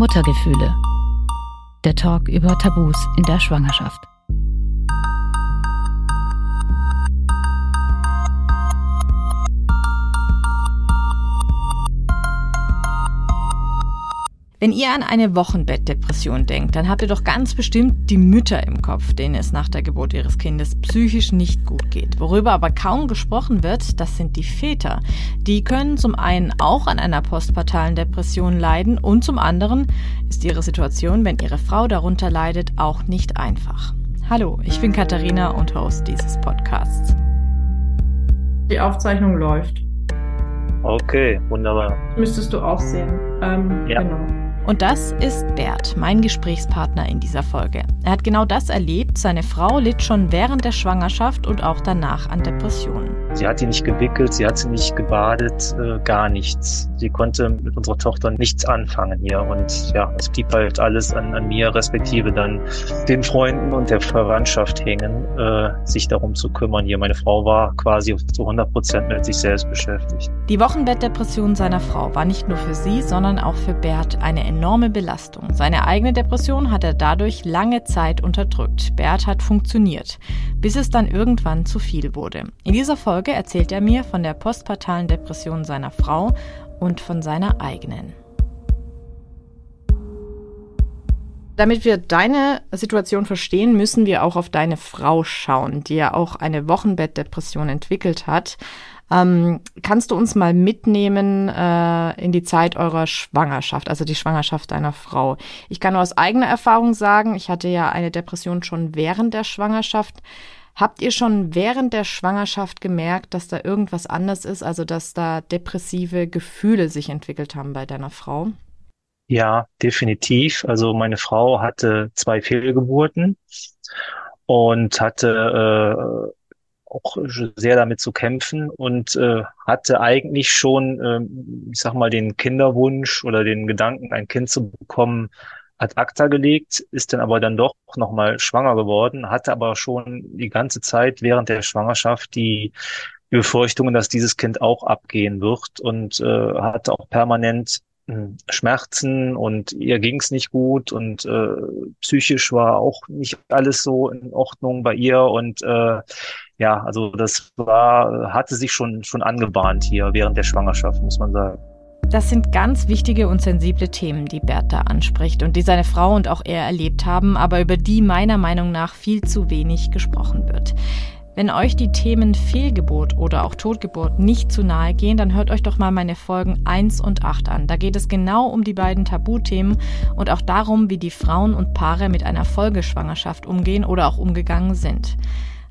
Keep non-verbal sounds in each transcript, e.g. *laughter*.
Muttergefühle. Der Talk über Tabus in der Schwangerschaft. Wenn ihr an eine Wochenbettdepression denkt, dann habt ihr doch ganz bestimmt die Mütter im Kopf, denen es nach der Geburt ihres Kindes psychisch nicht gut geht. Worüber aber kaum gesprochen wird, das sind die Väter. Die können zum einen auch an einer postpartalen Depression leiden und zum anderen ist ihre Situation, wenn ihre Frau darunter leidet, auch nicht einfach. Hallo, ich bin Katharina und Host dieses Podcasts. Die Aufzeichnung läuft. Okay, wunderbar. Müsstest du auch sehen. Ähm, ja. Genau. Und das ist Bert, mein Gesprächspartner in dieser Folge. Er hat genau das erlebt. Seine Frau litt schon während der Schwangerschaft und auch danach an Depressionen. Sie hat sie nicht gewickelt, sie hat sie nicht gebadet, äh, gar nichts. Sie konnte mit unserer Tochter nichts anfangen hier. Und ja, es blieb halt alles an, an mir, respektive dann den Freunden und der Verwandtschaft hängen, äh, sich darum zu kümmern hier. Meine Frau war quasi zu 100 Prozent mit sich selbst beschäftigt. Die Wochenbettdepression seiner Frau war nicht nur für sie, sondern auch für Bert eine enorme Belastung. Seine eigene Depression hat er dadurch lange Zeit unterdrückt. Bert hat funktioniert, bis es dann irgendwann zu viel wurde. In dieser Folge erzählt er mir von der postpartalen Depression seiner Frau und von seiner eigenen. Damit wir deine Situation verstehen, müssen wir auch auf deine Frau schauen, die ja auch eine Wochenbettdepression entwickelt hat. Ähm, kannst du uns mal mitnehmen äh, in die Zeit eurer Schwangerschaft, also die Schwangerschaft deiner Frau? Ich kann nur aus eigener Erfahrung sagen, ich hatte ja eine Depression schon während der Schwangerschaft. Habt ihr schon während der Schwangerschaft gemerkt, dass da irgendwas anders ist, also dass da depressive Gefühle sich entwickelt haben bei deiner Frau? Ja, definitiv. Also meine Frau hatte zwei Fehlgeburten und hatte äh, auch sehr damit zu kämpfen und äh, hatte eigentlich schon, äh, ich sag mal, den Kinderwunsch oder den Gedanken, ein Kind zu bekommen, ad acta gelegt, ist dann aber dann doch nochmal schwanger geworden, hatte aber schon die ganze Zeit während der Schwangerschaft die Befürchtungen, dass dieses Kind auch abgehen wird und äh, hatte auch permanent hm, Schmerzen und ihr ging's nicht gut und äh, psychisch war auch nicht alles so in Ordnung bei ihr und äh, ja, also das war, hatte sich schon, schon angebahnt hier während der Schwangerschaft, muss man sagen. Das sind ganz wichtige und sensible Themen, die Bert da anspricht und die seine Frau und auch er erlebt haben, aber über die meiner Meinung nach viel zu wenig gesprochen wird. Wenn euch die Themen Fehlgeburt oder auch Totgeburt nicht zu nahe gehen, dann hört euch doch mal meine Folgen 1 und 8 an. Da geht es genau um die beiden Tabuthemen und auch darum, wie die Frauen und Paare mit einer Folgeschwangerschaft umgehen oder auch umgegangen sind.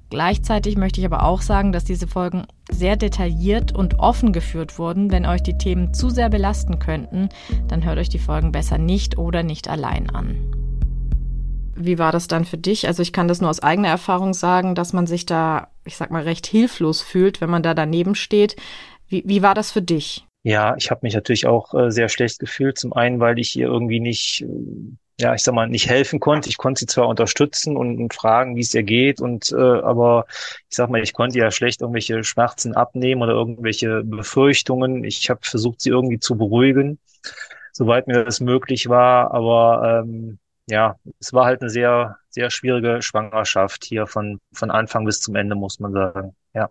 Gleichzeitig möchte ich aber auch sagen, dass diese Folgen sehr detailliert und offen geführt wurden. Wenn euch die Themen zu sehr belasten könnten, dann hört euch die Folgen besser nicht oder nicht allein an. Wie war das dann für dich? Also ich kann das nur aus eigener Erfahrung sagen, dass man sich da, ich sag mal, recht hilflos fühlt, wenn man da daneben steht. Wie, wie war das für dich? Ja, ich habe mich natürlich auch äh, sehr schlecht gefühlt. Zum einen, weil ich ihr irgendwie nicht äh, ja, ich sag mal, nicht helfen konnte. Ich konnte sie zwar unterstützen und, und fragen, wie es ihr geht, und äh, aber ich sag mal, ich konnte ja schlecht irgendwelche Schmerzen abnehmen oder irgendwelche Befürchtungen. Ich habe versucht, sie irgendwie zu beruhigen, soweit mir das möglich war. Aber ähm, ja, es war halt eine sehr, sehr schwierige Schwangerschaft hier von, von Anfang bis zum Ende, muss man sagen. Ja.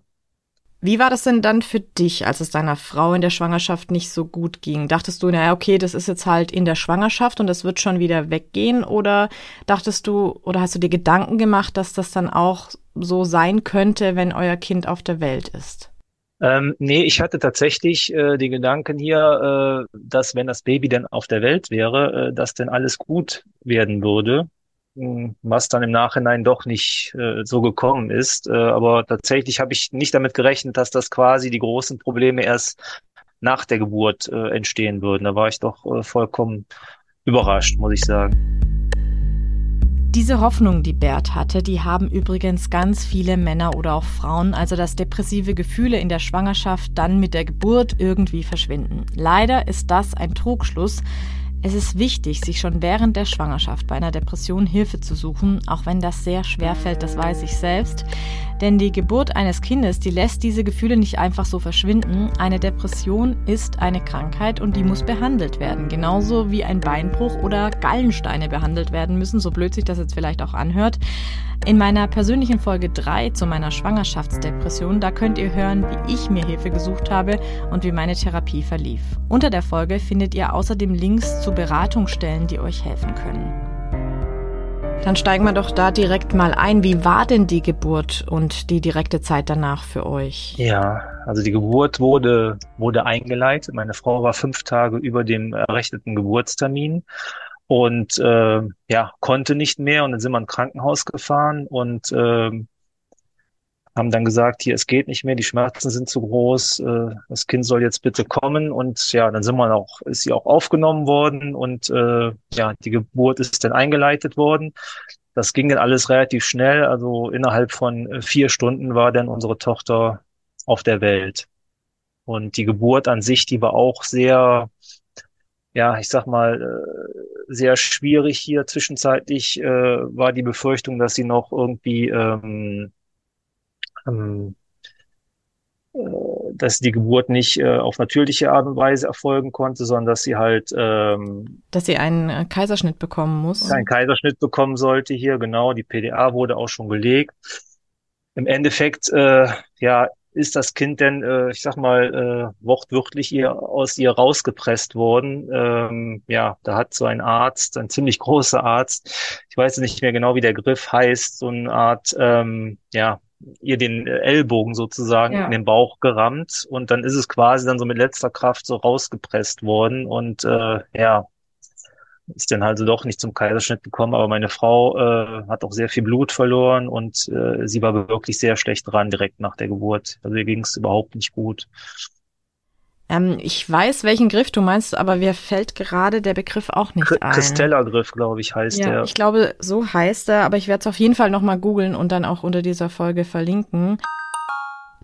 Wie war das denn dann für dich, als es deiner Frau in der Schwangerschaft nicht so gut ging? Dachtest du, naja, okay, das ist jetzt halt in der Schwangerschaft und das wird schon wieder weggehen? Oder dachtest du, oder hast du dir Gedanken gemacht, dass das dann auch so sein könnte, wenn euer Kind auf der Welt ist? Ähm, nee, ich hatte tatsächlich äh, die Gedanken hier, äh, dass wenn das Baby dann auf der Welt wäre, äh, dass dann alles gut werden würde was dann im Nachhinein doch nicht äh, so gekommen ist. Äh, aber tatsächlich habe ich nicht damit gerechnet, dass das quasi die großen Probleme erst nach der Geburt äh, entstehen würden. Da war ich doch äh, vollkommen überrascht, muss ich sagen. Diese Hoffnung, die Bert hatte, die haben übrigens ganz viele Männer oder auch Frauen, also dass depressive Gefühle in der Schwangerschaft dann mit der Geburt irgendwie verschwinden. Leider ist das ein Trugschluss, es ist wichtig, sich schon während der Schwangerschaft bei einer Depression Hilfe zu suchen, auch wenn das sehr schwer fällt, das weiß ich selbst. Denn die Geburt eines Kindes, die lässt diese Gefühle nicht einfach so verschwinden. Eine Depression ist eine Krankheit und die muss behandelt werden. Genauso wie ein Beinbruch oder Gallensteine behandelt werden müssen, so blöd sich das jetzt vielleicht auch anhört. In meiner persönlichen Folge 3 zu meiner Schwangerschaftsdepression, da könnt ihr hören, wie ich mir Hilfe gesucht habe und wie meine Therapie verlief. Unter der Folge findet ihr außerdem Links zu Beratungsstellen, die euch helfen können. Dann steigen wir doch da direkt mal ein. Wie war denn die Geburt und die direkte Zeit danach für euch? Ja, also die Geburt wurde, wurde eingeleitet. Meine Frau war fünf Tage über dem errechneten Geburtstermin und äh, ja, konnte nicht mehr. Und dann sind wir ins Krankenhaus gefahren und äh, haben dann gesagt, hier, es geht nicht mehr, die Schmerzen sind zu groß, äh, das Kind soll jetzt bitte kommen. Und ja, dann sind wir auch, ist sie auch aufgenommen worden und äh, ja, die Geburt ist dann eingeleitet worden. Das ging dann alles relativ schnell. Also innerhalb von äh, vier Stunden war dann unsere Tochter auf der Welt. Und die Geburt an sich, die war auch sehr, ja, ich sag mal, äh, sehr schwierig hier. Zwischenzeitlich äh, war die Befürchtung, dass sie noch irgendwie, ähm, ähm, äh, dass die Geburt nicht äh, auf natürliche Art und Weise erfolgen konnte, sondern dass sie halt, ähm, dass sie einen äh, Kaiserschnitt bekommen muss. Einen Kaiserschnitt bekommen sollte hier, genau. Die PDA wurde auch schon gelegt. Im Endeffekt, äh, ja, ist das Kind denn, äh, ich sag mal, äh, wortwörtlich ihr aus ihr rausgepresst worden. Ähm, ja, da hat so ein Arzt, ein ziemlich großer Arzt, ich weiß nicht mehr genau, wie der Griff heißt, so eine Art, ähm, ja, ihr den Ellbogen sozusagen ja. in den Bauch gerammt und dann ist es quasi dann so mit letzter Kraft so rausgepresst worden und äh, ja, ist dann also doch nicht zum Kaiserschnitt gekommen, aber meine Frau äh, hat auch sehr viel Blut verloren und äh, sie war wirklich sehr schlecht dran direkt nach der Geburt. Also ihr ging es überhaupt nicht gut. Ähm, ich weiß, welchen Griff du meinst, aber mir fällt gerade der Begriff auch nicht K ein. Christella-Griff, glaube ich, heißt ja, der. Ich glaube, so heißt er, aber ich werde es auf jeden Fall nochmal googeln und dann auch unter dieser Folge verlinken.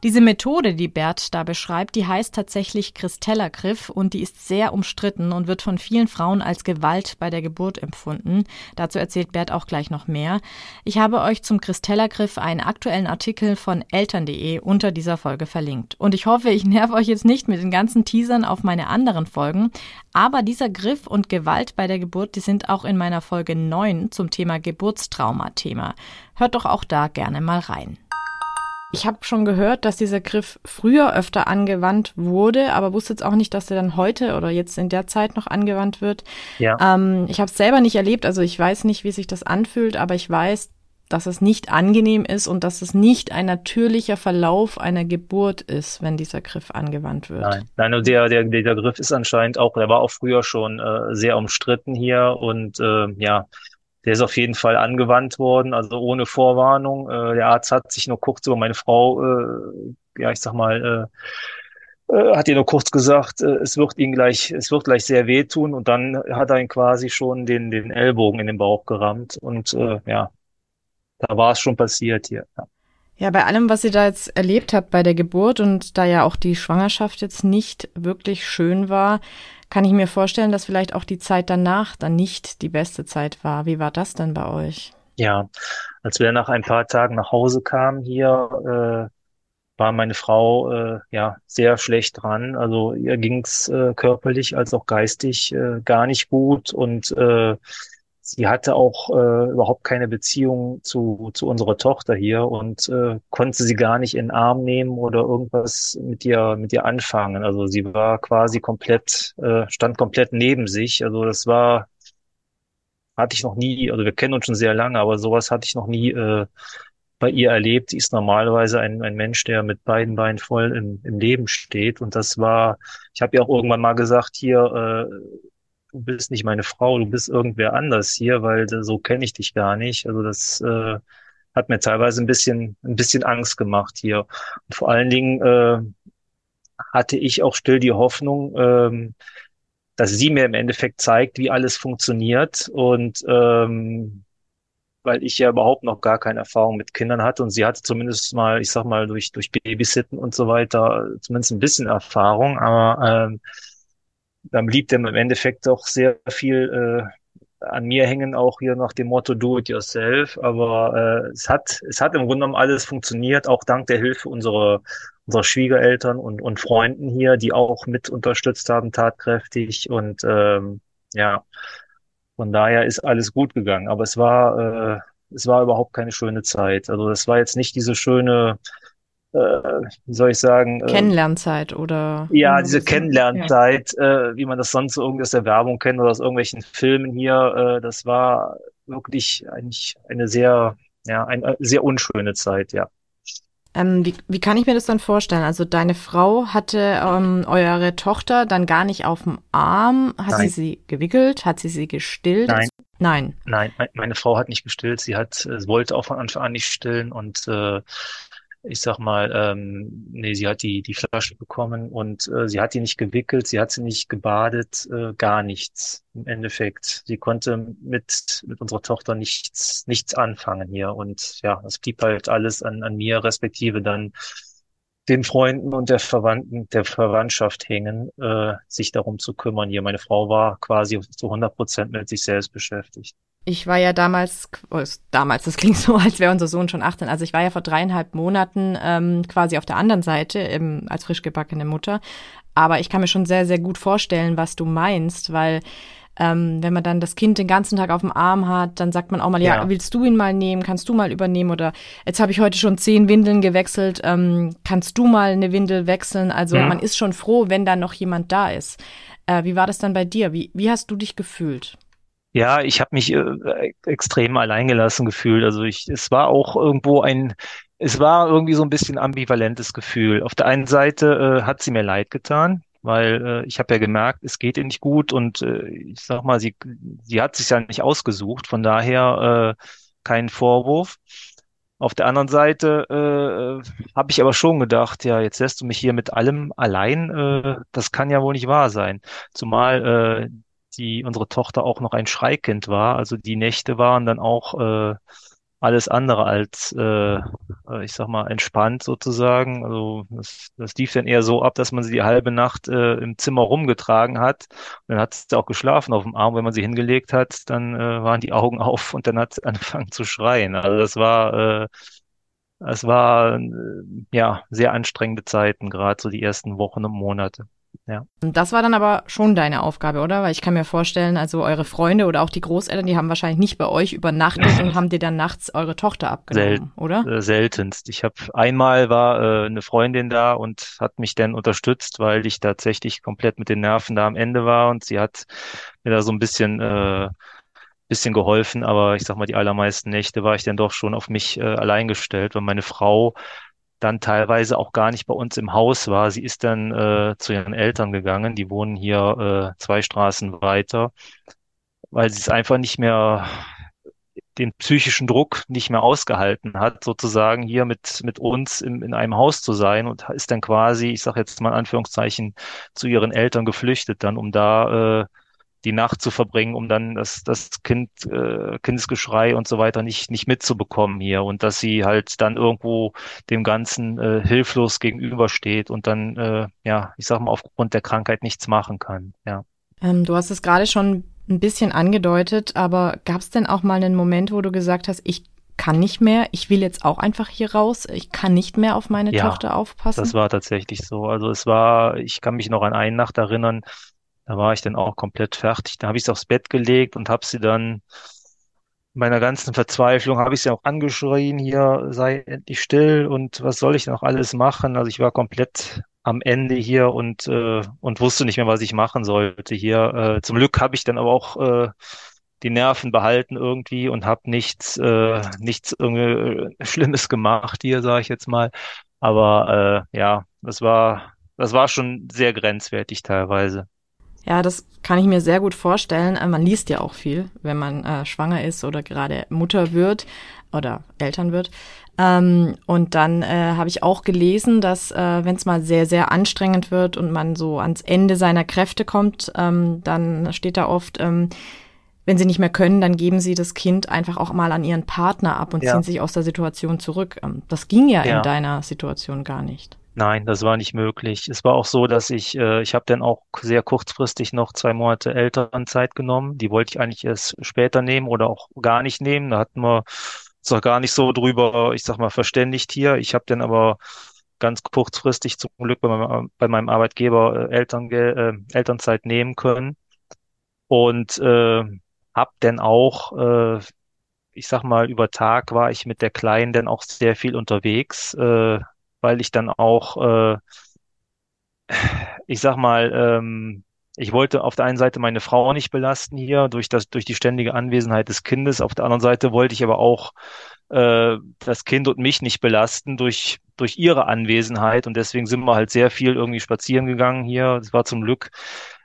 Diese Methode, die Bert da beschreibt, die heißt tatsächlich Christella-Griff und die ist sehr umstritten und wird von vielen Frauen als Gewalt bei der Geburt empfunden. Dazu erzählt Bert auch gleich noch mehr. Ich habe euch zum Christella-Griff einen aktuellen Artikel von eltern.de unter dieser Folge verlinkt. Und ich hoffe, ich nerv euch jetzt nicht mit den ganzen Teasern auf meine anderen Folgen, aber dieser Griff und Gewalt bei der Geburt, die sind auch in meiner Folge 9 zum Thema Geburtstrauma Thema. Hört doch auch da gerne mal rein. Ich habe schon gehört, dass dieser Griff früher öfter angewandt wurde, aber wusste jetzt auch nicht, dass er dann heute oder jetzt in der Zeit noch angewandt wird. Ja. Ähm, ich habe es selber nicht erlebt, also ich weiß nicht, wie sich das anfühlt, aber ich weiß, dass es nicht angenehm ist und dass es nicht ein natürlicher Verlauf einer Geburt ist, wenn dieser Griff angewandt wird. Nein, Nein der, der, der Griff ist anscheinend auch, der war auch früher schon äh, sehr umstritten hier und äh, ja, der ist auf jeden Fall angewandt worden, also ohne Vorwarnung. Äh, der Arzt hat sich nur kurz über meine Frau, äh, ja, ich sag mal, äh, äh, hat ihr nur kurz gesagt, äh, es wird ihn gleich, es wird gleich sehr wehtun und dann hat er ihn quasi schon den, den Ellbogen in den Bauch gerammt und äh, ja, da war es schon passiert hier. Ja. Ja, bei allem, was ihr da jetzt erlebt habt bei der Geburt und da ja auch die Schwangerschaft jetzt nicht wirklich schön war, kann ich mir vorstellen, dass vielleicht auch die Zeit danach dann nicht die beste Zeit war. Wie war das denn bei euch? Ja, als wir nach ein paar Tagen nach Hause kamen hier, äh, war meine Frau äh, ja sehr schlecht dran. Also ihr ging's äh, körperlich als auch geistig äh, gar nicht gut und äh, sie hatte auch äh, überhaupt keine Beziehung zu, zu unserer Tochter hier und äh, konnte sie gar nicht in den Arm nehmen oder irgendwas mit ihr, mit ihr anfangen. Also sie war quasi komplett, äh, stand komplett neben sich. Also das war, hatte ich noch nie, also wir kennen uns schon sehr lange, aber sowas hatte ich noch nie äh, bei ihr erlebt. Sie ist normalerweise ein, ein Mensch, der mit beiden Beinen voll im, im Leben steht. Und das war, ich habe ja auch irgendwann mal gesagt, hier, äh, du bist nicht meine Frau, du bist irgendwer anders hier, weil so kenne ich dich gar nicht. Also das äh, hat mir teilweise ein bisschen, ein bisschen Angst gemacht hier. Und vor allen Dingen äh, hatte ich auch still die Hoffnung, ähm, dass sie mir im Endeffekt zeigt, wie alles funktioniert und ähm, weil ich ja überhaupt noch gar keine Erfahrung mit Kindern hatte und sie hatte zumindest mal, ich sag mal, durch, durch Babysitten und so weiter zumindest ein bisschen Erfahrung, aber ähm, dann blieb dem im Endeffekt doch sehr viel, äh, an mir hängen auch hier nach dem Motto Do it yourself, aber äh, es hat es hat im Grunde genommen alles funktioniert, auch dank der Hilfe unserer unserer Schwiegereltern und und Freunden hier, die auch mit unterstützt haben tatkräftig und ähm, ja, von daher ist alles gut gegangen. Aber es war äh, es war überhaupt keine schöne Zeit. Also es war jetzt nicht diese schöne äh, wie soll ich sagen? Äh, Kennenlernzeit oder? Ja, diese Kennenlernzeit, ja. äh, wie man das sonst irgendwie aus der Werbung kennt oder aus irgendwelchen Filmen hier, äh, das war wirklich eigentlich eine sehr, ja, eine sehr unschöne Zeit, ja. Ähm, wie, wie kann ich mir das dann vorstellen? Also deine Frau hatte ähm, eure Tochter dann gar nicht auf dem Arm. Hat Nein. sie sie gewickelt? Hat sie sie gestillt? Nein. Nein. Nein, meine Frau hat nicht gestillt. Sie hat, äh, wollte auch von Anfang an nicht stillen und äh, ich sag mal, ähm, nee, sie hat die, die Flasche bekommen und äh, sie hat die nicht gewickelt, sie hat sie nicht gebadet, äh, gar nichts im Endeffekt. Sie konnte mit, mit unserer Tochter nichts, nichts anfangen hier und ja, es blieb halt alles an, an mir, respektive dann den Freunden und der Verwandten, der Verwandtschaft hängen, äh, sich darum zu kümmern hier. Meine Frau war quasi zu 100 Prozent mit sich selbst beschäftigt. Ich war ja damals, oh, damals, das *laughs* klingt so, als wäre unser Sohn schon 18. Also ich war ja vor dreieinhalb Monaten ähm, quasi auf der anderen Seite ähm, als frisch gebackene Mutter. Aber ich kann mir schon sehr, sehr gut vorstellen, was du meinst, weil ähm, wenn man dann das Kind den ganzen Tag auf dem Arm hat, dann sagt man auch mal, ja, ja willst du ihn mal nehmen, kannst du mal übernehmen oder jetzt habe ich heute schon zehn Windeln gewechselt, ähm, kannst du mal eine Windel wechseln? Also ja. man ist schon froh, wenn da noch jemand da ist. Äh, wie war das dann bei dir? Wie, wie hast du dich gefühlt? Ja, ich habe mich äh, extrem alleingelassen gefühlt. Also ich, es war auch irgendwo ein, es war irgendwie so ein bisschen ambivalentes Gefühl. Auf der einen Seite äh, hat sie mir leid getan, weil äh, ich habe ja gemerkt, es geht ihr nicht gut und äh, ich sag mal, sie, sie hat sich ja nicht ausgesucht. Von daher äh, kein Vorwurf. Auf der anderen Seite äh, habe ich aber schon gedacht, ja, jetzt lässt du mich hier mit allem allein. Äh, das kann ja wohl nicht wahr sein. Zumal äh, die unsere Tochter auch noch ein Schreikind war. Also die Nächte waren dann auch äh, alles andere als, äh, ich sag mal, entspannt sozusagen. Also das, das lief dann eher so ab, dass man sie die halbe Nacht äh, im Zimmer rumgetragen hat. Und dann hat sie auch geschlafen auf dem Arm. Wenn man sie hingelegt hat, dann äh, waren die Augen *laughs* auf und dann hat sie angefangen zu schreien. Also das war, äh, es war äh, ja sehr anstrengende Zeiten, gerade so die ersten Wochen und Monate. Ja. Das war dann aber schon deine Aufgabe, oder? Weil ich kann mir vorstellen, also eure Freunde oder auch die Großeltern, die haben wahrscheinlich nicht bei euch übernachtet und *laughs* haben dir dann nachts eure Tochter abgenommen, Sel oder? Äh, seltenst. Ich habe einmal war äh, eine Freundin da und hat mich dann unterstützt, weil ich tatsächlich komplett mit den Nerven da am Ende war und sie hat mir da so ein bisschen äh, bisschen geholfen, aber ich sag mal, die allermeisten Nächte war ich dann doch schon auf mich äh, allein gestellt, weil meine Frau dann teilweise auch gar nicht bei uns im Haus war. Sie ist dann äh, zu ihren Eltern gegangen, die wohnen hier äh, zwei Straßen weiter, weil sie es einfach nicht mehr den psychischen Druck nicht mehr ausgehalten hat, sozusagen hier mit, mit uns in, in einem Haus zu sein und ist dann quasi, ich sage jetzt mal in Anführungszeichen, zu ihren Eltern geflüchtet, dann um da äh, die Nacht zu verbringen, um dann das, das Kind, äh, Kindesgeschrei und so weiter nicht, nicht mitzubekommen hier und dass sie halt dann irgendwo dem Ganzen äh, hilflos gegenübersteht und dann, äh, ja, ich sag mal, aufgrund der Krankheit nichts machen kann, ja. Ähm, du hast es gerade schon ein bisschen angedeutet, aber gab es denn auch mal einen Moment, wo du gesagt hast, ich kann nicht mehr, ich will jetzt auch einfach hier raus, ich kann nicht mehr auf meine ja, Tochter aufpassen? Das war tatsächlich so. Also es war, ich kann mich noch an eine Nacht erinnern, da war ich dann auch komplett fertig. Da habe ich sie aufs Bett gelegt und habe sie dann in meiner ganzen Verzweiflung habe ich sie auch angeschrien, hier sei endlich still und was soll ich noch alles machen? Also ich war komplett am Ende hier und äh, und wusste nicht mehr, was ich machen sollte hier. Äh, zum Glück habe ich dann aber auch äh, die Nerven behalten irgendwie und habe nichts äh, nichts irgendwie äh, Schlimmes gemacht hier, sage ich jetzt mal. Aber äh, ja, das war das war schon sehr grenzwertig teilweise. Ja, das kann ich mir sehr gut vorstellen. Äh, man liest ja auch viel, wenn man äh, schwanger ist oder gerade Mutter wird oder Eltern wird. Ähm, und dann äh, habe ich auch gelesen, dass äh, wenn es mal sehr, sehr anstrengend wird und man so ans Ende seiner Kräfte kommt, ähm, dann steht da oft, ähm, wenn sie nicht mehr können, dann geben sie das Kind einfach auch mal an ihren Partner ab und ja. ziehen sich aus der Situation zurück. Ähm, das ging ja, ja, in deiner Situation gar nicht. Nein, das war nicht möglich. Es war auch so, dass ich, äh, ich habe dann auch sehr kurzfristig noch zwei Monate Elternzeit genommen. Die wollte ich eigentlich erst später nehmen oder auch gar nicht nehmen. Da hatten wir uns auch gar nicht so drüber, ich sag mal, verständigt hier. Ich habe dann aber ganz kurzfristig zum Glück bei meinem, bei meinem Arbeitgeber äh, Elterngel, äh, Elternzeit nehmen können und äh, habe dann auch äh, ich sag mal, über Tag war ich mit der Kleinen dann auch sehr viel unterwegs, äh, weil ich dann auch, äh, ich sag mal, ähm, ich wollte auf der einen Seite meine Frau nicht belasten hier durch das, durch die ständige Anwesenheit des Kindes. Auf der anderen Seite wollte ich aber auch äh, das Kind und mich nicht belasten durch durch ihre Anwesenheit und deswegen sind wir halt sehr viel irgendwie spazieren gegangen hier. Es war zum Glück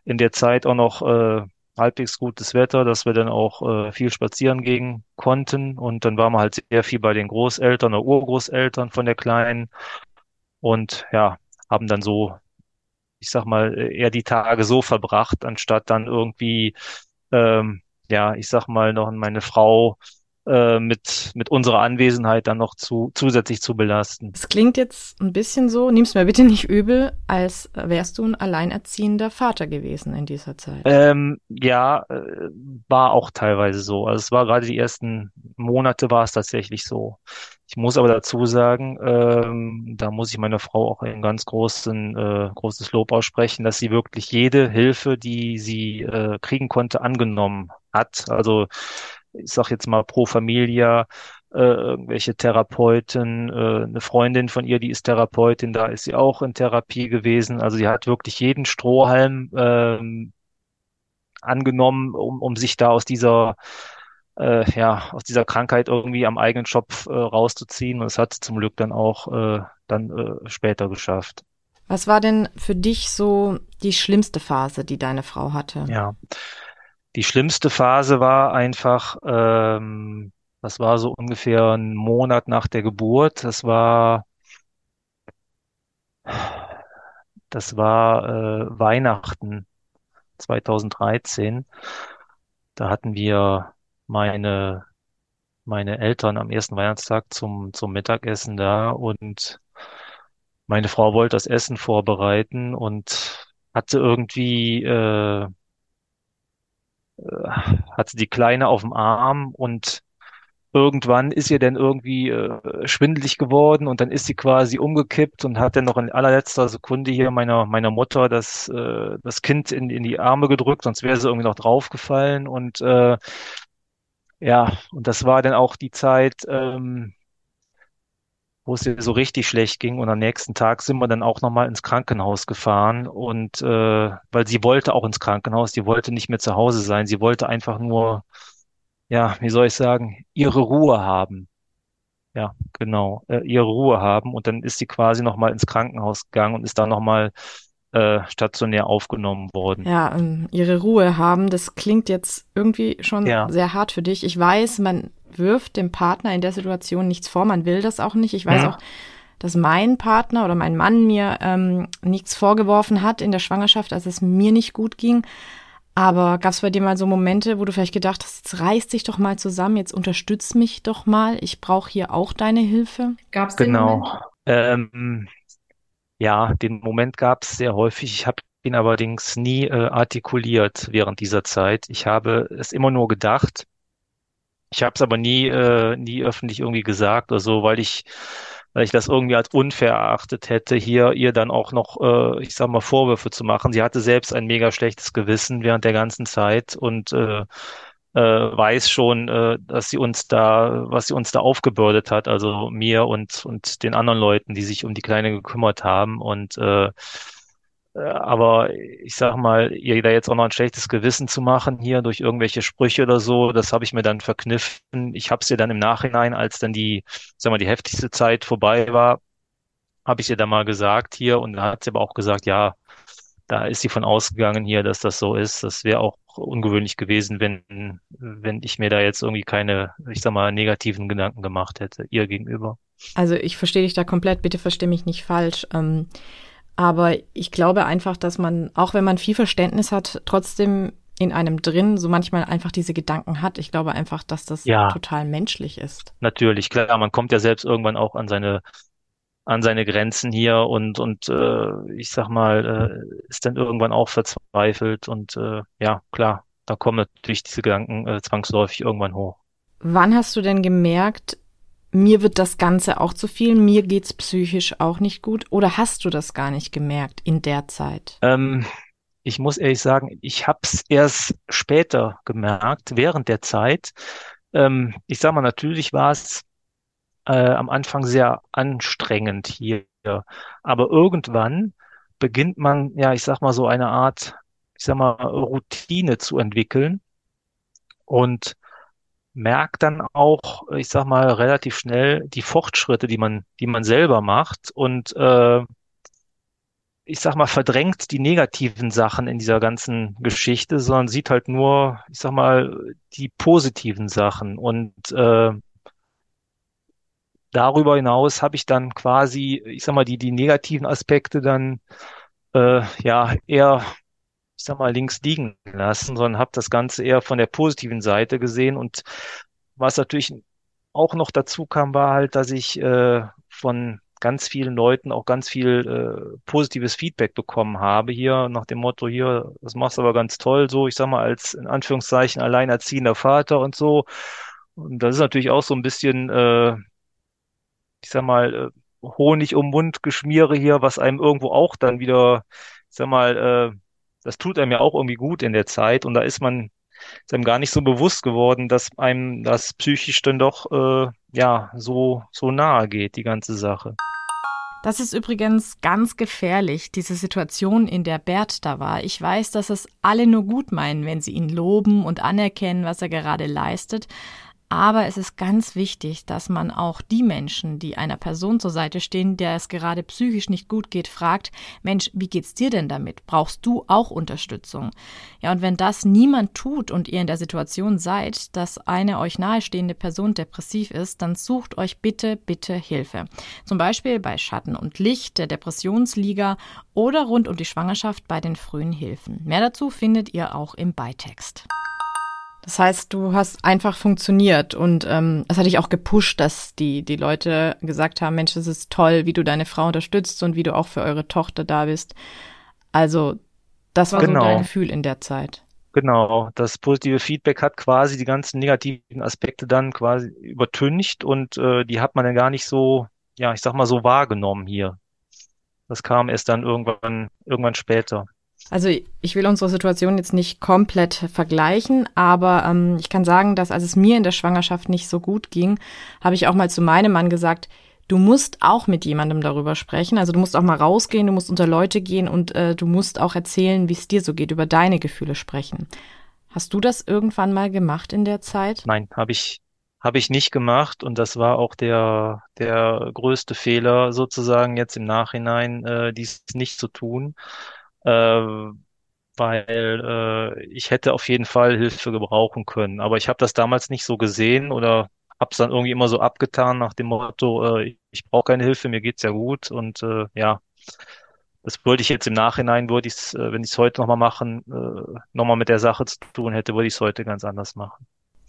in der Zeit auch noch äh, halbwegs gutes Wetter, dass wir dann auch äh, viel spazieren gehen konnten. Und dann waren wir halt sehr viel bei den Großeltern oder Urgroßeltern von der Kleinen und ja, haben dann so, ich sag mal, eher die Tage so verbracht, anstatt dann irgendwie, ähm, ja, ich sag mal, noch meine Frau äh, mit, mit unserer Anwesenheit dann noch zu, zusätzlich zu belasten. Es klingt jetzt ein bisschen so, nimm's mir bitte nicht übel, als wärst du ein alleinerziehender Vater gewesen in dieser Zeit. Ähm, ja, äh, war auch teilweise so. Also es war gerade die ersten Monate war es tatsächlich so. Ich muss aber dazu sagen, ähm, da muss ich meiner Frau auch ein ganz großen, äh, großes Lob aussprechen, dass sie wirklich jede Hilfe, die sie äh, kriegen konnte, angenommen hat. Also ich sag jetzt mal pro Familia, äh, irgendwelche Therapeuten, äh, eine Freundin von ihr, die ist Therapeutin, da ist sie auch in Therapie gewesen. Also sie hat wirklich jeden Strohhalm ähm, angenommen, um, um sich da aus dieser äh, ja aus dieser Krankheit irgendwie am eigenen Schopf äh, rauszuziehen. Und es hat zum Glück dann auch äh, dann äh, später geschafft. Was war denn für dich so die schlimmste Phase, die deine Frau hatte? Ja, die schlimmste Phase war einfach, ähm, das war so ungefähr ein Monat nach der Geburt. Das war, das war äh, Weihnachten 2013. Da hatten wir meine meine Eltern am ersten Weihnachtstag zum zum Mittagessen da und meine Frau wollte das Essen vorbereiten und hatte irgendwie äh, äh, hat sie die Kleine auf dem Arm und irgendwann ist ihr dann irgendwie äh, schwindelig geworden und dann ist sie quasi umgekippt und hat dann noch in allerletzter Sekunde hier meiner meiner Mutter das äh, das Kind in in die Arme gedrückt, sonst wäre sie irgendwie noch draufgefallen und äh, ja und das war dann auch die Zeit ähm, wo es ihr so richtig schlecht ging. Und am nächsten Tag sind wir dann auch nochmal ins Krankenhaus gefahren. Und äh, weil sie wollte auch ins Krankenhaus, die wollte nicht mehr zu Hause sein. Sie wollte einfach nur, ja, wie soll ich sagen, ihre Ruhe haben. Ja, genau, äh, ihre Ruhe haben. Und dann ist sie quasi nochmal ins Krankenhaus gegangen und ist da nochmal äh, stationär aufgenommen worden. Ja, ähm, ihre Ruhe haben, das klingt jetzt irgendwie schon ja. sehr hart für dich. Ich weiß, man wirft dem Partner in der Situation nichts vor. Man will das auch nicht. Ich weiß ja. auch, dass mein Partner oder mein Mann mir ähm, nichts vorgeworfen hat in der Schwangerschaft, als es mir nicht gut ging. Aber gab es bei dir mal so Momente, wo du vielleicht gedacht hast, jetzt reiß dich doch mal zusammen, jetzt unterstütz mich doch mal, ich brauche hier auch deine Hilfe? Gab es Genau. Ähm, ja, den Moment gab es sehr häufig. Ich habe ihn allerdings nie äh, artikuliert während dieser Zeit. Ich habe es immer nur gedacht ich habe es aber nie, äh, nie öffentlich irgendwie gesagt oder so, weil ich, weil ich das irgendwie als unfair erachtet hätte, hier ihr dann auch noch, äh, ich sag mal, Vorwürfe zu machen. Sie hatte selbst ein mega schlechtes Gewissen während der ganzen Zeit und äh, äh, weiß schon, äh, dass sie uns da, was sie uns da aufgebürdet hat, also mir und und den anderen Leuten, die sich um die Kleine gekümmert haben und äh, äh, aber ich sag mal, ihr da jetzt auch noch ein schlechtes Gewissen zu machen hier durch irgendwelche Sprüche oder so, das habe ich mir dann verkniffen. Ich habe es ihr dann im Nachhinein, als dann die, sag mal, die heftigste Zeit vorbei war, habe ich ihr dann mal gesagt hier und da hat sie aber auch gesagt, ja, da ist sie von ausgegangen hier, dass das so ist. Das wäre auch ungewöhnlich gewesen, wenn, wenn ich mir da jetzt irgendwie keine, ich sag mal, negativen Gedanken gemacht hätte, ihr gegenüber. Also ich verstehe dich da komplett, bitte verstehe mich nicht falsch. Ähm aber ich glaube einfach, dass man, auch wenn man viel Verständnis hat, trotzdem in einem drin so manchmal einfach diese Gedanken hat. Ich glaube einfach, dass das ja, total menschlich ist. Natürlich, klar, man kommt ja selbst irgendwann auch an seine an seine Grenzen hier und und äh, ich sag mal äh, ist dann irgendwann auch verzweifelt und äh, ja klar, da kommen natürlich diese Gedanken äh, zwangsläufig irgendwann hoch. Wann hast du denn gemerkt, mir wird das Ganze auch zu viel, mir geht's psychisch auch nicht gut oder hast du das gar nicht gemerkt in der Zeit? Ähm, ich muss ehrlich sagen, ich habe es erst später gemerkt, während der Zeit. Ähm, ich sag mal, natürlich war es äh, am Anfang sehr anstrengend hier, aber irgendwann beginnt man, ja, ich sag mal, so eine Art, ich sag mal, Routine zu entwickeln und merkt dann auch, ich sag mal, relativ schnell die Fortschritte, die man, die man selber macht und äh, ich sag mal, verdrängt die negativen Sachen in dieser ganzen Geschichte, sondern sieht halt nur, ich sag mal, die positiven Sachen. Und äh, darüber hinaus habe ich dann quasi, ich sag mal, die, die negativen Aspekte dann äh, ja eher, ich sag mal, links liegen lassen, sondern habe das Ganze eher von der positiven Seite gesehen. Und was natürlich auch noch dazu kam, war halt, dass ich äh, von ganz vielen Leuten auch ganz viel äh, positives Feedback bekommen habe hier nach dem Motto hier, das machst du aber ganz toll, so ich sag mal als in Anführungszeichen alleinerziehender Vater und so. Und das ist natürlich auch so ein bisschen, äh, ich sag mal, äh, Honig um Mund geschmiere hier, was einem irgendwo auch dann wieder, ich sag mal, äh, das tut einem ja auch irgendwie gut in der Zeit und da ist man ist einem gar nicht so bewusst geworden, dass einem das psychisch dann doch äh, ja so so nahe geht, die ganze Sache. Das ist übrigens ganz gefährlich, diese Situation, in der Bert da war. Ich weiß, dass es alle nur gut meinen, wenn sie ihn loben und anerkennen, was er gerade leistet. Aber es ist ganz wichtig, dass man auch die Menschen, die einer Person zur Seite stehen, der es gerade psychisch nicht gut geht, fragt, Mensch, wie geht's dir denn damit? Brauchst du auch Unterstützung? Ja, und wenn das niemand tut und ihr in der Situation seid, dass eine euch nahestehende Person depressiv ist, dann sucht euch bitte, bitte Hilfe. Zum Beispiel bei Schatten und Licht, der Depressionsliga oder rund um die Schwangerschaft bei den frühen Hilfen. Mehr dazu findet ihr auch im Beitext. Das heißt, du hast einfach funktioniert und ähm, es hat dich auch gepusht, dass die, die Leute gesagt haben, Mensch, das ist toll, wie du deine Frau unterstützt und wie du auch für eure Tochter da bist. Also, das war genau. so dein Gefühl in der Zeit. Genau, das positive Feedback hat quasi die ganzen negativen Aspekte dann quasi übertüncht und äh, die hat man dann gar nicht so, ja, ich sag mal so wahrgenommen hier. Das kam erst dann irgendwann, irgendwann später. Also ich will unsere Situation jetzt nicht komplett vergleichen, aber ähm, ich kann sagen, dass als es mir in der Schwangerschaft nicht so gut ging, habe ich auch mal zu meinem Mann gesagt, du musst auch mit jemandem darüber sprechen. Also du musst auch mal rausgehen, du musst unter Leute gehen und äh, du musst auch erzählen, wie es dir so geht, über deine Gefühle sprechen. Hast du das irgendwann mal gemacht in der Zeit? Nein, habe ich habe ich nicht gemacht und das war auch der der größte Fehler sozusagen jetzt im Nachhinein, äh, dies nicht zu tun weil äh, ich hätte auf jeden Fall Hilfe gebrauchen können. Aber ich habe das damals nicht so gesehen oder habe es dann irgendwie immer so abgetan nach dem Motto, äh, ich brauche keine Hilfe, mir geht's ja gut und äh, ja, das würde ich jetzt im Nachhinein, würde ich äh, wenn ich es heute nochmal machen, äh, nochmal mit der Sache zu tun hätte, würde ich es heute ganz anders machen.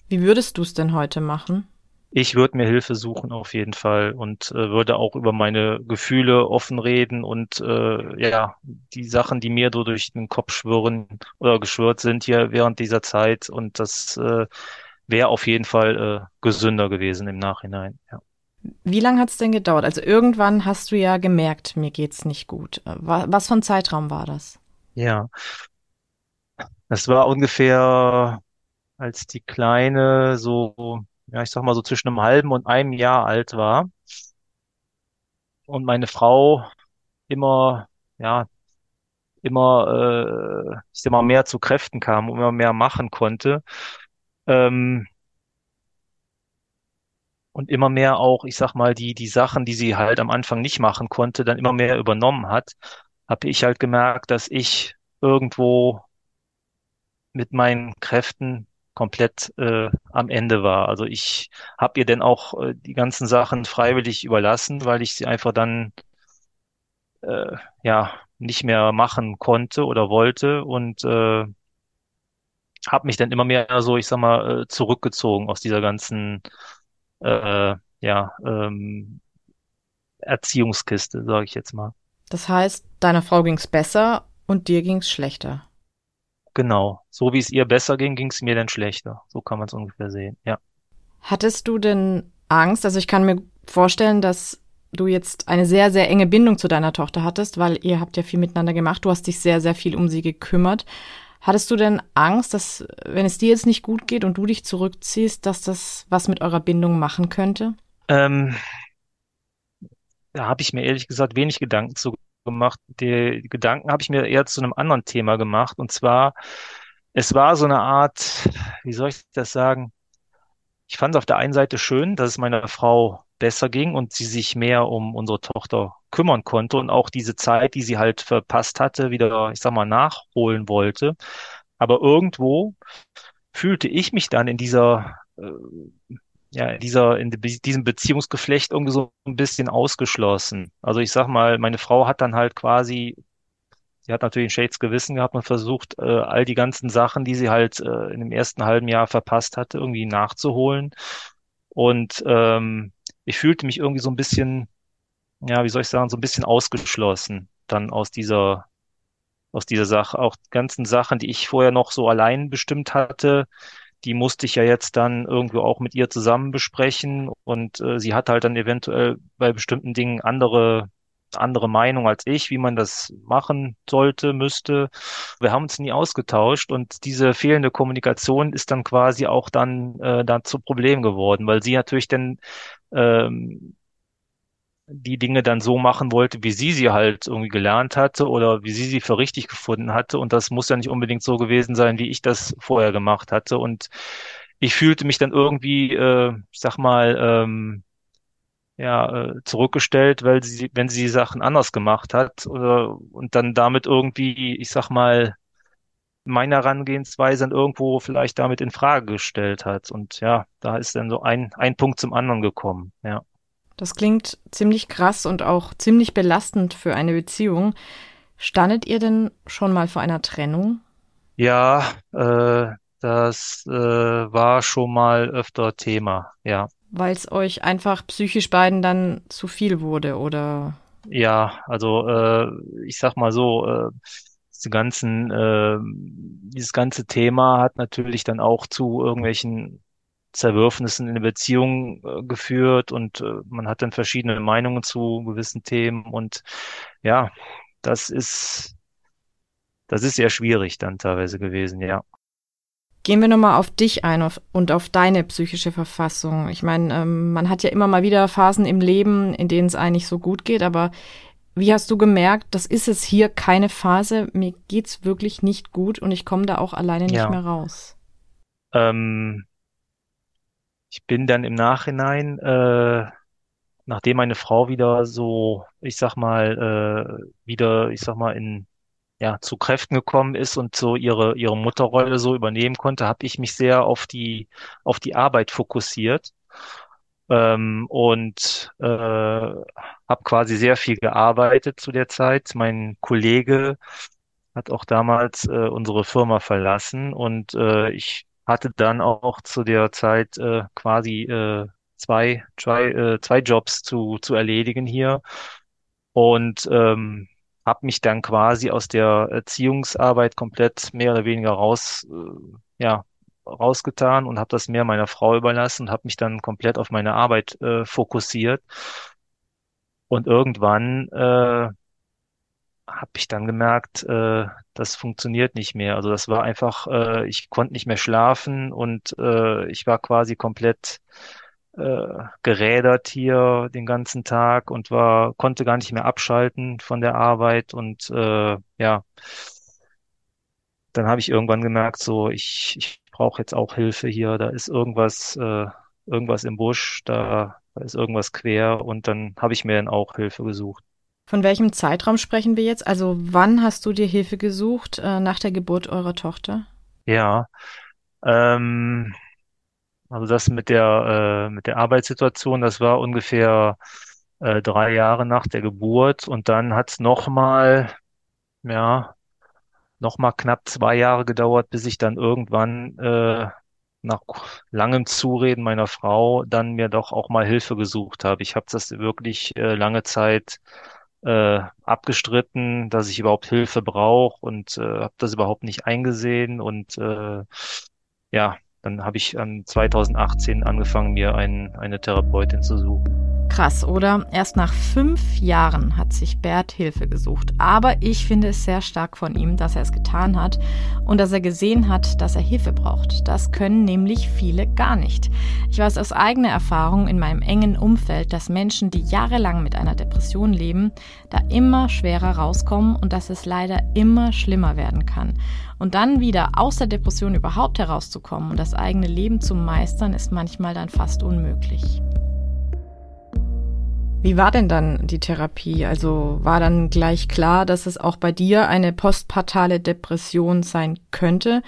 Wie würdest du es denn heute machen? Ich würde mir Hilfe suchen auf jeden Fall und äh, würde auch über meine Gefühle offen reden und äh, ja, die Sachen, die mir so durch den Kopf schwirren oder geschwört sind hier während dieser Zeit und das äh, wäre auf jeden Fall äh, gesünder gewesen im Nachhinein. Ja. Wie lange hat es denn gedauert? Also irgendwann hast du ja gemerkt, mir geht's nicht gut. Was für ein Zeitraum war das? Ja, das war ungefähr, als die Kleine so ja, ich sag mal so zwischen einem halben und einem Jahr alt war und meine Frau immer, ja, immer, äh, ich sag mal, mehr zu Kräften kam und immer mehr machen konnte. Ähm, und immer mehr auch, ich sag mal, die, die Sachen, die sie halt am Anfang nicht machen konnte, dann immer mehr übernommen hat, habe ich halt gemerkt, dass ich irgendwo mit meinen Kräften komplett äh, am Ende war. Also ich habe ihr denn auch äh, die ganzen Sachen freiwillig überlassen, weil ich sie einfach dann äh, ja nicht mehr machen konnte oder wollte und äh, habe mich dann immer mehr so, ich sag mal, äh, zurückgezogen aus dieser ganzen äh, ja ähm, Erziehungskiste, sage ich jetzt mal. Das heißt, deiner Frau ging's besser und dir ging's schlechter. Genau. So wie es ihr besser ging, ging es mir dann schlechter. So kann man es ungefähr sehen, ja. Hattest du denn Angst? Also ich kann mir vorstellen, dass du jetzt eine sehr, sehr enge Bindung zu deiner Tochter hattest, weil ihr habt ja viel miteinander gemacht. Du hast dich sehr, sehr viel um sie gekümmert. Hattest du denn Angst, dass, wenn es dir jetzt nicht gut geht und du dich zurückziehst, dass das was mit eurer Bindung machen könnte? Ähm, da habe ich mir ehrlich gesagt wenig Gedanken zu gemacht. Die Gedanken habe ich mir eher zu einem anderen Thema gemacht. Und zwar, es war so eine Art, wie soll ich das sagen? Ich fand es auf der einen Seite schön, dass es meiner Frau besser ging und sie sich mehr um unsere Tochter kümmern konnte und auch diese Zeit, die sie halt verpasst hatte, wieder, ich sag mal, nachholen wollte. Aber irgendwo fühlte ich mich dann in dieser äh, ja, dieser, in diesem Beziehungsgeflecht irgendwie so ein bisschen ausgeschlossen. Also ich sag mal, meine Frau hat dann halt quasi, sie hat natürlich ein Shades Gewissen gehabt und versucht, äh, all die ganzen Sachen, die sie halt äh, in dem ersten halben Jahr verpasst hatte, irgendwie nachzuholen. Und ähm, ich fühlte mich irgendwie so ein bisschen, ja, wie soll ich sagen, so ein bisschen ausgeschlossen dann aus dieser, aus dieser Sache. Auch ganzen Sachen, die ich vorher noch so allein bestimmt hatte, die musste ich ja jetzt dann irgendwie auch mit ihr zusammen besprechen und äh, sie hat halt dann eventuell bei bestimmten Dingen andere andere Meinung als ich, wie man das machen sollte, müsste. Wir haben uns nie ausgetauscht und diese fehlende Kommunikation ist dann quasi auch dann äh, dann zu Problem geworden, weil sie natürlich dann ähm, die Dinge dann so machen wollte, wie sie sie halt irgendwie gelernt hatte oder wie sie sie für richtig gefunden hatte. Und das muss ja nicht unbedingt so gewesen sein, wie ich das vorher gemacht hatte. Und ich fühlte mich dann irgendwie, äh, ich sag mal, ähm, ja, äh, zurückgestellt, weil sie, wenn sie die Sachen anders gemacht hat oder und dann damit irgendwie, ich sag mal, meine Herangehensweise dann irgendwo vielleicht damit in Frage gestellt hat. Und ja, da ist dann so ein, ein Punkt zum anderen gekommen, ja. Das klingt ziemlich krass und auch ziemlich belastend für eine Beziehung. Standet ihr denn schon mal vor einer Trennung? Ja, äh, das äh, war schon mal öfter Thema, ja. Weil es euch einfach psychisch beiden dann zu viel wurde, oder? Ja, also äh, ich sag mal so, äh, diese ganzen, äh, dieses ganze Thema hat natürlich dann auch zu irgendwelchen Zerwürfnissen in der Beziehung äh, geführt und äh, man hat dann verschiedene Meinungen zu gewissen Themen und ja, das ist, das ist sehr schwierig dann teilweise gewesen, ja. Gehen wir nochmal auf dich ein auf, und auf deine psychische Verfassung. Ich meine, ähm, man hat ja immer mal wieder Phasen im Leben, in denen es eigentlich so gut geht, aber wie hast du gemerkt, das ist es hier keine Phase, mir geht's wirklich nicht gut und ich komme da auch alleine nicht Ja. mehr raus? Ähm, ich bin dann im Nachhinein, äh, nachdem meine Frau wieder so, ich sag mal, äh, wieder, ich sag mal, in, ja, zu Kräften gekommen ist und so ihre, ihre Mutterrolle so übernehmen konnte, habe ich mich sehr auf die, auf die Arbeit fokussiert. Ähm, und äh, habe quasi sehr viel gearbeitet zu der Zeit. Mein Kollege hat auch damals äh, unsere Firma verlassen und äh, ich hatte dann auch zu der Zeit äh, quasi äh, zwei, zwei, äh, zwei Jobs zu, zu erledigen hier und ähm, habe mich dann quasi aus der Erziehungsarbeit komplett mehr oder weniger raus, äh, ja, rausgetan und habe das mehr meiner Frau überlassen und habe mich dann komplett auf meine Arbeit äh, fokussiert. Und irgendwann äh, habe ich dann gemerkt, äh, das funktioniert nicht mehr. Also das war einfach, äh, ich konnte nicht mehr schlafen und äh, ich war quasi komplett äh, gerädert hier den ganzen Tag und war, konnte gar nicht mehr abschalten von der Arbeit und äh, ja, dann habe ich irgendwann gemerkt, so ich, ich brauche jetzt auch Hilfe hier, da ist irgendwas, äh, irgendwas im Busch, da, da ist irgendwas quer und dann habe ich mir dann auch Hilfe gesucht. Von welchem Zeitraum sprechen wir jetzt? Also wann hast du dir Hilfe gesucht äh, nach der Geburt eurer Tochter? Ja, ähm, also das mit der, äh, mit der Arbeitssituation, das war ungefähr äh, drei Jahre nach der Geburt und dann hat es nochmal, ja, nochmal knapp zwei Jahre gedauert, bis ich dann irgendwann äh, nach langem Zureden meiner Frau dann mir doch auch mal Hilfe gesucht habe. Ich habe das wirklich äh, lange Zeit äh, abgestritten, dass ich überhaupt Hilfe brauche und äh, habe das überhaupt nicht eingesehen und äh, ja, dann habe ich an 2018 angefangen, mir ein, eine Therapeutin zu suchen. Krass, oder? Erst nach fünf Jahren hat sich Bert Hilfe gesucht. Aber ich finde es sehr stark von ihm, dass er es getan hat und dass er gesehen hat, dass er Hilfe braucht. Das können nämlich viele gar nicht. Ich weiß aus eigener Erfahrung in meinem engen Umfeld, dass Menschen, die jahrelang mit einer Depression leben, da immer schwerer rauskommen und dass es leider immer schlimmer werden kann. Und dann wieder aus der Depression überhaupt herauszukommen und das eigene Leben zu meistern, ist manchmal dann fast unmöglich. Wie war denn dann die Therapie? Also war dann gleich klar, dass es auch bei dir eine postpartale Depression sein könnte?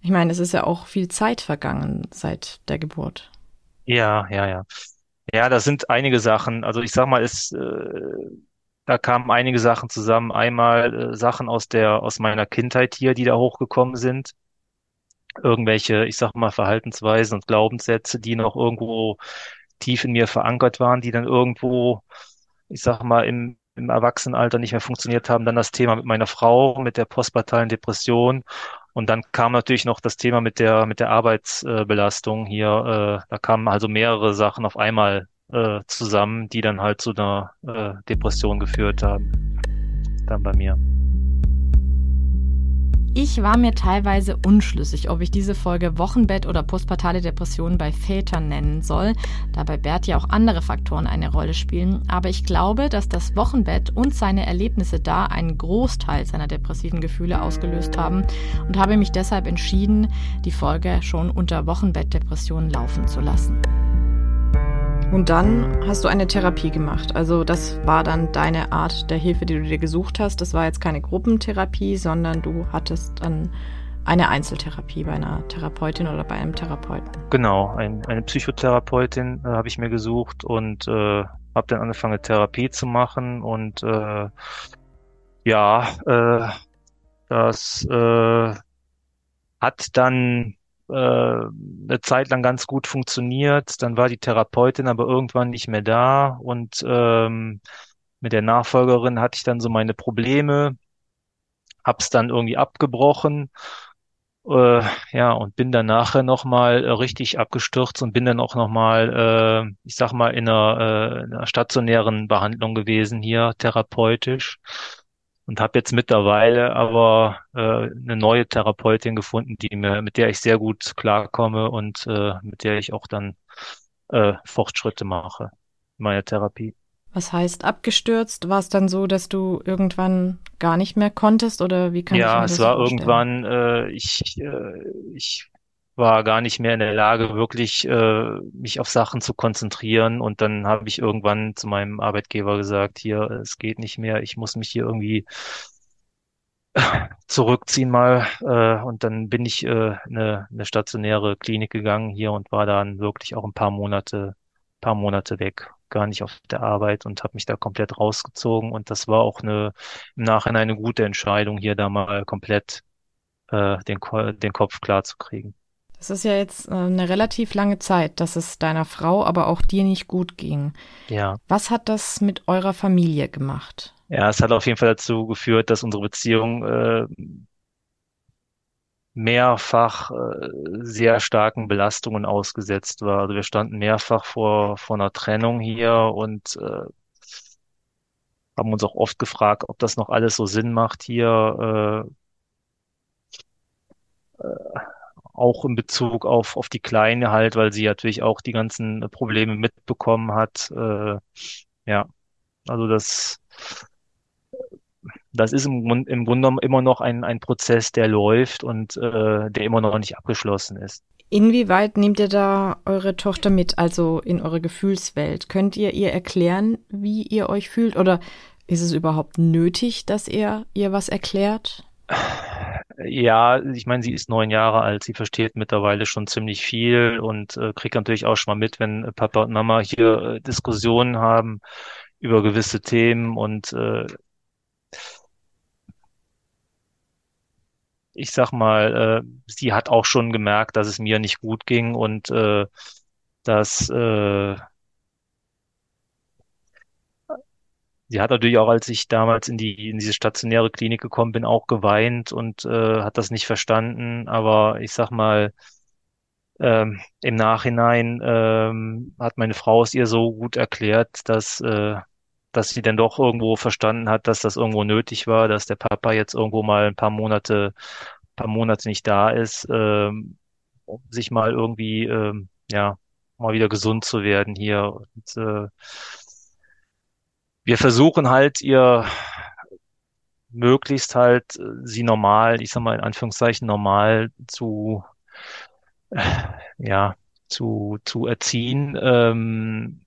Ich meine, es ist ja auch viel Zeit vergangen seit der Geburt. Ja, ja, ja. Ja, da sind einige Sachen. Also ich sag mal, es, äh, da kamen einige Sachen zusammen. Einmal äh, Sachen aus der, aus meiner Kindheit hier, die da hochgekommen sind. Irgendwelche, ich sag mal, Verhaltensweisen und Glaubenssätze, die noch irgendwo tief in mir verankert waren, die dann irgendwo, ich sag mal, im, im Erwachsenenalter nicht mehr funktioniert haben. Dann das Thema mit meiner Frau, mit der postpartalen Depression. Und dann kam natürlich noch das Thema mit der, mit der Arbeitsbelastung hier. Äh, da kamen also mehrere Sachen auf einmal äh, zusammen, die dann halt zu einer äh, Depression geführt haben. Dann bei mir. Ich war mir teilweise unschlüssig, ob ich diese Folge Wochenbett oder postpartale Depression bei Vätern nennen soll, da bei Bert ja auch andere Faktoren eine Rolle spielen. Aber ich glaube, dass das Wochenbett und seine Erlebnisse da einen Großteil seiner depressiven Gefühle ausgelöst haben und habe mich deshalb entschieden, die Folge schon unter Wochenbettdepression laufen zu lassen. Und dann hast du eine Therapie gemacht. Also das war dann deine Art der Hilfe, die du dir gesucht hast. Das war jetzt keine Gruppentherapie, sondern du hattest dann eine Einzeltherapie bei einer Therapeutin oder bei einem Therapeuten. Genau, ein, eine Psychotherapeutin äh, habe ich mir gesucht und äh, habe dann angefangen, Therapie zu machen. Und äh, ja, äh, das äh, hat dann äh, eine Zeit lang ganz gut funktioniert. Dann war die Therapeutin aber irgendwann nicht mehr da und ähm, mit der Nachfolgerin hatte ich dann so meine Probleme, hab's dann irgendwie abgebrochen. Äh, ja, und bin dann nachher nochmal äh, richtig abgestürzt und bin dann auch nochmal, äh, ich sag mal, in einer, äh, in einer stationären Behandlung gewesen hier, therapeutisch und habe jetzt mittlerweile aber äh, eine neue Therapeutin gefunden, die mir, mit der ich sehr gut klarkomme und äh, mit der ich auch dann äh, Fortschritte mache in meiner Therapie. Was heißt abgestürzt? War es dann so, dass du irgendwann gar nicht mehr konntest oder wie kann ja, ich mir das das war vorstellen? irgendwann, äh, ich, äh, ich war gar nicht mehr in der Lage, wirklich äh, mich auf Sachen zu konzentrieren. Und dann habe ich irgendwann zu meinem Arbeitgeber gesagt, hier, es geht nicht mehr, ich muss mich hier irgendwie *laughs* zurückziehen mal. Äh, und dann bin ich äh, eine, eine stationäre Klinik gegangen hier und war dann wirklich auch ein paar Monate, paar Monate weg, gar nicht auf der Arbeit und habe mich da komplett rausgezogen. Und das war auch eine im Nachhinein eine gute Entscheidung, hier da mal komplett äh, den, den Kopf klar zu kriegen. Das ist ja jetzt äh, eine relativ lange Zeit, dass es deiner Frau, aber auch dir nicht gut ging. Ja. Was hat das mit eurer Familie gemacht? Ja, es hat auf jeden Fall dazu geführt, dass unsere Beziehung äh, mehrfach äh, sehr starken Belastungen ausgesetzt war. Also wir standen mehrfach vor, vor einer Trennung hier und äh, haben uns auch oft gefragt, ob das noch alles so Sinn macht hier. Auch in Bezug auf, auf die Kleine halt, weil sie natürlich auch die ganzen Probleme mitbekommen hat. Äh, ja, also das, das ist im, im Grunde immer noch ein, ein Prozess, der läuft und äh, der immer noch nicht abgeschlossen ist. Inwieweit nehmt ihr da eure Tochter mit, also in eure Gefühlswelt? Könnt ihr ihr erklären, wie ihr euch fühlt? Oder ist es überhaupt nötig, dass ihr ihr was erklärt? *sighs* Ja, ich meine, sie ist neun Jahre alt, sie versteht mittlerweile schon ziemlich viel und äh, kriegt natürlich auch schon mal mit, wenn Papa und Mama hier äh, Diskussionen haben über gewisse Themen und äh, ich sag mal, äh, sie hat auch schon gemerkt, dass es mir nicht gut ging und äh, dass äh, sie hat natürlich auch, als ich damals in die in diese stationäre Klinik gekommen bin, auch geweint und äh, hat das nicht verstanden. Aber ich sag mal, ähm, im Nachhinein ähm, hat meine Frau es ihr so gut erklärt, dass äh, dass sie dann doch irgendwo verstanden hat, dass das irgendwo nötig war, dass der Papa jetzt irgendwo mal ein paar Monate, paar Monate nicht da ist, ähm, um sich mal irgendwie, ähm, ja, mal wieder gesund zu werden hier. Und, äh, wir versuchen halt ihr möglichst halt äh, sie normal, ich sag mal in Anführungszeichen normal zu, äh, ja, zu, zu erziehen. Ähm,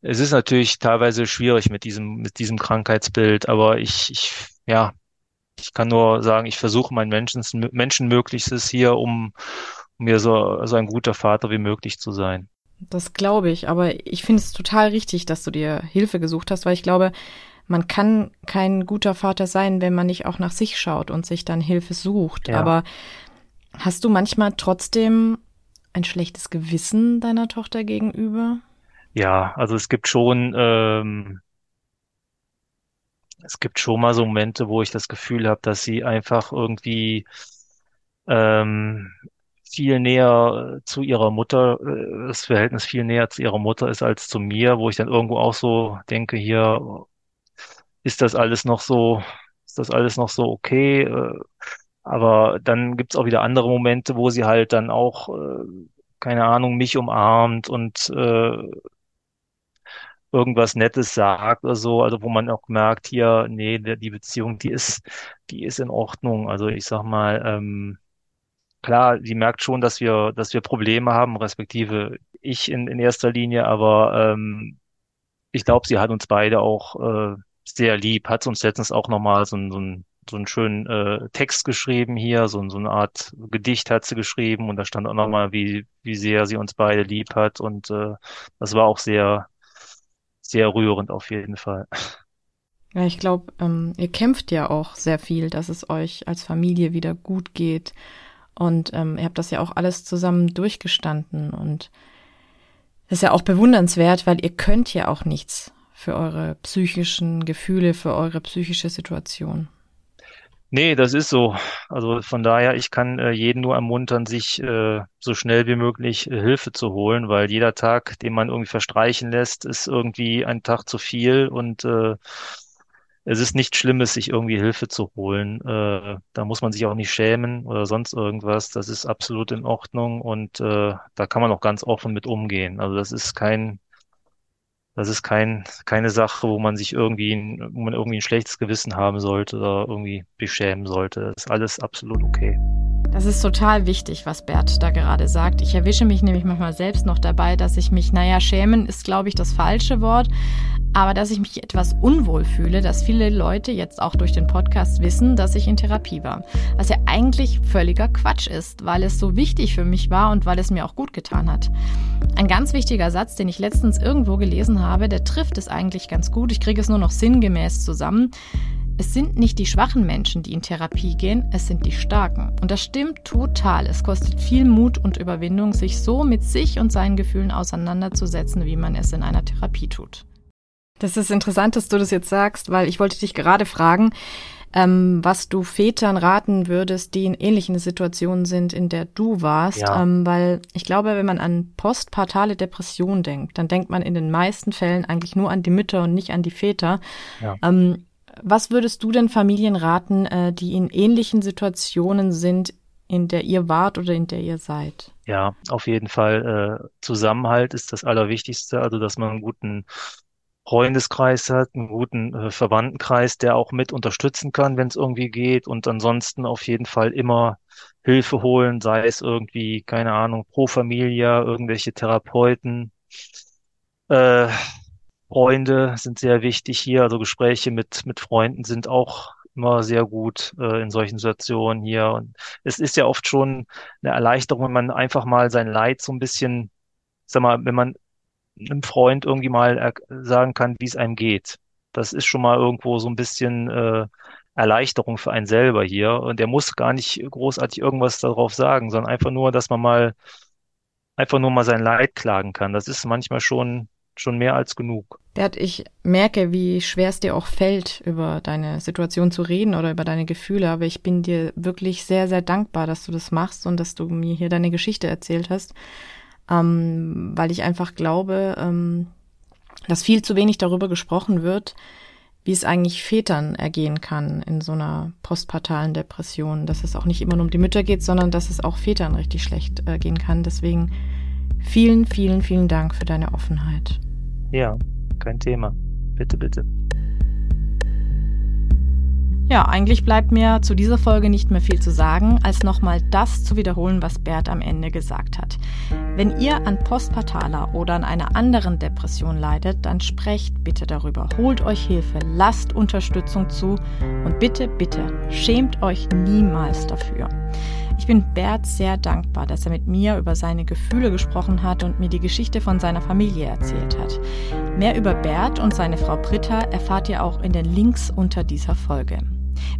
es ist natürlich teilweise schwierig mit diesem, mit diesem Krankheitsbild, aber ich, ich, ja, ich kann nur sagen, ich versuche mein Menschen, Menschenmöglichstes hier, um, um mir so, so ein guter Vater wie möglich zu sein. Das glaube ich, aber ich finde es total richtig, dass du dir Hilfe gesucht hast, weil ich glaube, man kann kein guter Vater sein, wenn man nicht auch nach sich schaut und sich dann Hilfe sucht. Ja. Aber hast du manchmal trotzdem ein schlechtes Gewissen deiner Tochter gegenüber? Ja, also es gibt schon, ähm, es gibt schon mal so Momente, wo ich das Gefühl habe, dass sie einfach irgendwie ähm, viel näher zu ihrer Mutter, äh, das Verhältnis viel näher zu ihrer Mutter ist als zu mir, wo ich dann irgendwo auch so denke, hier ist das alles noch so, ist das alles noch so okay? Äh, aber dann gibt's auch wieder andere Momente, wo sie halt dann auch, äh, keine Ahnung, mich umarmt und äh, irgendwas Nettes sagt oder so, also wo man auch merkt, hier, nee, die Beziehung, die ist, die ist in Ordnung. Also ich sag mal, ähm, klar, die merkt schon, dass wir, dass wir Probleme haben, respektive ich in, in erster Linie, aber ähm, ich glaube, sie hat uns beide auch äh, sehr lieb, hat uns letztens auch nochmal so, so, ein, so einen schönen äh, Text geschrieben hier, so, so eine Art Gedicht hat sie geschrieben und da stand auch nochmal, wie, wie sehr sie uns beide lieb hat und äh, das war auch sehr, sehr rührend auf jeden Fall. Ja, ich glaube, ähm, ihr kämpft ja auch sehr viel, dass es euch als Familie wieder gut geht. Und ähm, ihr habt das ja auch alles zusammen durchgestanden. Und das ist ja auch bewundernswert, weil ihr könnt ja auch nichts für eure psychischen Gefühle, für eure psychische Situation. Nee, das ist so. Also von daher, ich kann äh, jeden nur ermuntern, sich äh, so schnell wie möglich äh, Hilfe zu holen, weil jeder Tag, den man irgendwie verstreichen lässt, ist irgendwie ein Tag zu viel und äh, es ist nichts Schlimmes, sich irgendwie Hilfe zu holen. Äh, da muss man sich auch nicht schämen oder sonst irgendwas. Das ist absolut in Ordnung und äh, da kann man auch ganz offen mit umgehen. Also das ist kein das ist kein, keine Sache, wo man sich irgendwie, wo man irgendwie ein schlechtes Gewissen haben sollte oder irgendwie beschämen sollte. Das ist alles absolut okay. Das ist total wichtig, was Bert da gerade sagt. Ich erwische mich nämlich manchmal selbst noch dabei, dass ich mich, naja, schämen ist, glaube ich, das falsche Wort, aber dass ich mich etwas unwohl fühle, dass viele Leute jetzt auch durch den Podcast wissen, dass ich in Therapie war. Was ja eigentlich völliger Quatsch ist, weil es so wichtig für mich war und weil es mir auch gut getan hat. Ein ganz wichtiger Satz, den ich letztens irgendwo gelesen habe, der trifft es eigentlich ganz gut. Ich kriege es nur noch sinngemäß zusammen. Es sind nicht die schwachen Menschen, die in Therapie gehen, es sind die starken. Und das stimmt total. Es kostet viel Mut und Überwindung, sich so mit sich und seinen Gefühlen auseinanderzusetzen, wie man es in einer Therapie tut. Das ist interessant, dass du das jetzt sagst, weil ich wollte dich gerade fragen, ähm, was du Vätern raten würdest, die in ähnlichen Situationen sind, in der du warst. Ja. Ähm, weil ich glaube, wenn man an postpartale Depression denkt, dann denkt man in den meisten Fällen eigentlich nur an die Mütter und nicht an die Väter. Ja. Ähm, was würdest du denn Familien raten, äh, die in ähnlichen Situationen sind, in der ihr wart oder in der ihr seid? Ja, auf jeden Fall. Äh, Zusammenhalt ist das Allerwichtigste, also dass man einen guten Freundeskreis hat, einen guten äh, Verwandtenkreis, der auch mit unterstützen kann, wenn es irgendwie geht. Und ansonsten auf jeden Fall immer Hilfe holen, sei es irgendwie, keine Ahnung, pro Familia, irgendwelche Therapeuten. Äh, Freunde sind sehr wichtig hier. Also Gespräche mit, mit Freunden sind auch immer sehr gut äh, in solchen Situationen hier. Und es ist ja oft schon eine Erleichterung, wenn man einfach mal sein Leid so ein bisschen, sag mal, wenn man einem Freund irgendwie mal sagen kann, wie es einem geht. Das ist schon mal irgendwo so ein bisschen äh, Erleichterung für einen selber hier. Und er muss gar nicht großartig irgendwas darauf sagen, sondern einfach nur, dass man mal, einfach nur mal sein Leid klagen kann. Das ist manchmal schon, schon mehr als genug. Bert, ich merke, wie schwer es dir auch fällt, über deine Situation zu reden oder über deine Gefühle, aber ich bin dir wirklich sehr, sehr dankbar, dass du das machst und dass du mir hier deine Geschichte erzählt hast, ähm, weil ich einfach glaube, ähm, dass viel zu wenig darüber gesprochen wird, wie es eigentlich Vätern ergehen kann in so einer postpartalen Depression, dass es auch nicht immer nur um die Mütter geht, sondern dass es auch Vätern richtig schlecht äh, gehen kann. Deswegen vielen, vielen, vielen Dank für deine Offenheit. Ja, kein Thema. Bitte, bitte. Ja, eigentlich bleibt mir zu dieser Folge nicht mehr viel zu sagen, als nochmal das zu wiederholen, was Bert am Ende gesagt hat. Wenn ihr an postpartaler oder an einer anderen Depression leidet, dann sprecht bitte darüber, holt euch Hilfe, lasst Unterstützung zu und bitte, bitte, schämt euch niemals dafür. Ich bin Bert sehr dankbar, dass er mit mir über seine Gefühle gesprochen hat und mir die Geschichte von seiner Familie erzählt hat. Mehr über Bert und seine Frau Britta erfahrt ihr auch in den Links unter dieser Folge.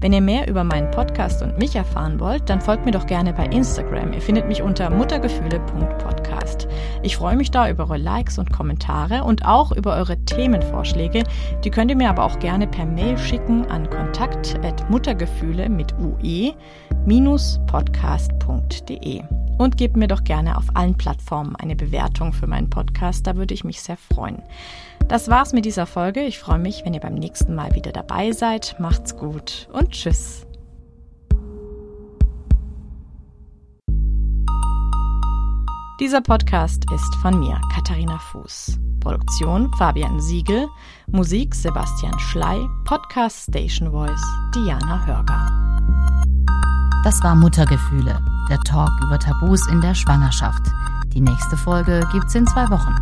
Wenn ihr mehr über meinen Podcast und mich erfahren wollt, dann folgt mir doch gerne bei Instagram. Ihr findet mich unter muttergefühle.podcast. Ich freue mich da über eure Likes und Kommentare und auch über eure Themenvorschläge. Die könnt ihr mir aber auch gerne per Mail schicken an kontakt@muttergefühle mit ue-podcast.de und gebt mir doch gerne auf allen Plattformen eine Bewertung für meinen Podcast, da würde ich mich sehr freuen. Das war's mit dieser Folge. Ich freue mich, wenn ihr beim nächsten Mal wieder dabei seid. Macht's gut und tschüss. Dieser Podcast ist von mir, Katharina Fuß. Produktion Fabian Siegel, Musik Sebastian Schley, Podcast Station Voice Diana Hörger. Das war Muttergefühle, der Talk über Tabus in der Schwangerschaft. Die nächste Folge gibt's in zwei Wochen.